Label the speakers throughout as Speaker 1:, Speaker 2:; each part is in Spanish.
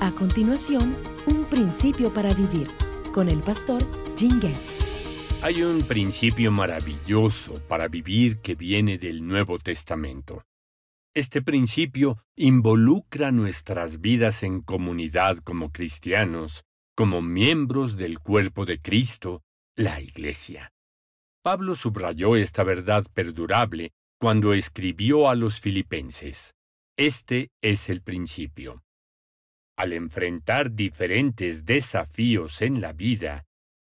Speaker 1: A continuación, un principio para vivir con el pastor Jim Getz.
Speaker 2: Hay un principio maravilloso para vivir que viene del Nuevo Testamento. Este principio involucra nuestras vidas en comunidad como cristianos, como miembros del cuerpo de Cristo, la Iglesia. Pablo subrayó esta verdad perdurable cuando escribió a los filipenses. Este es el principio. Al enfrentar diferentes desafíos en la vida,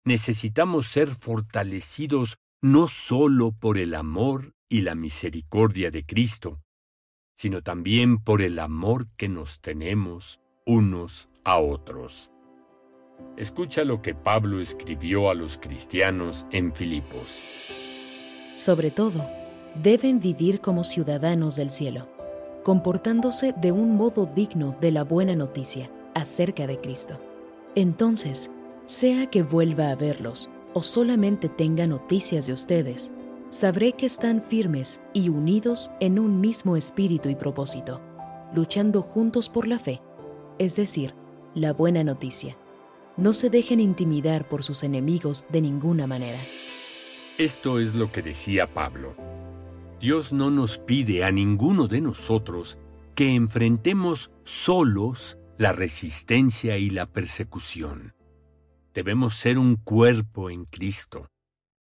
Speaker 2: necesitamos ser fortalecidos no solo por el amor y la misericordia de Cristo, sino también por el amor que nos tenemos unos a otros. Escucha lo que Pablo escribió a los cristianos en Filipos.
Speaker 1: Sobre todo, deben vivir como ciudadanos del cielo comportándose de un modo digno de la buena noticia acerca de Cristo. Entonces, sea que vuelva a verlos o solamente tenga noticias de ustedes, sabré que están firmes y unidos en un mismo espíritu y propósito, luchando juntos por la fe, es decir, la buena noticia. No se dejen intimidar por sus enemigos de ninguna manera.
Speaker 2: Esto es lo que decía Pablo. Dios no nos pide a ninguno de nosotros que enfrentemos solos la resistencia y la persecución. Debemos ser un cuerpo en Cristo,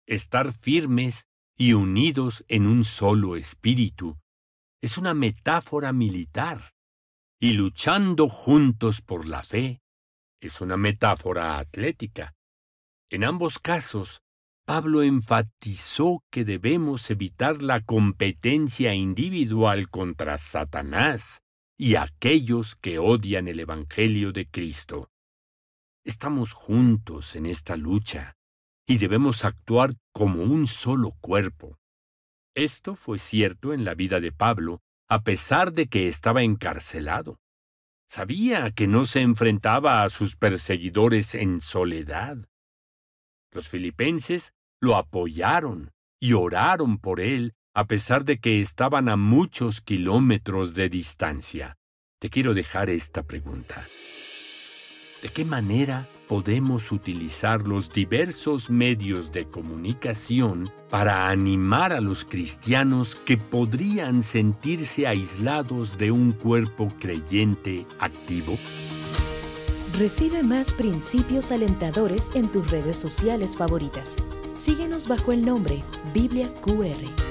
Speaker 2: estar firmes y unidos en un solo espíritu. Es una metáfora militar. Y luchando juntos por la fe es una metáfora atlética. En ambos casos, Pablo enfatizó que debemos evitar la competencia individual contra Satanás y aquellos que odian el Evangelio de Cristo. Estamos juntos en esta lucha y debemos actuar como un solo cuerpo. Esto fue cierto en la vida de Pablo, a pesar de que estaba encarcelado. Sabía que no se enfrentaba a sus perseguidores en soledad. Los filipenses lo apoyaron y oraron por él a pesar de que estaban a muchos kilómetros de distancia. Te quiero dejar esta pregunta. ¿De qué manera podemos utilizar los diversos medios de comunicación para animar a los cristianos que podrían sentirse aislados de un cuerpo creyente activo?
Speaker 1: Recibe más principios alentadores en tus redes sociales favoritas. Síguenos bajo el nombre Biblia QR.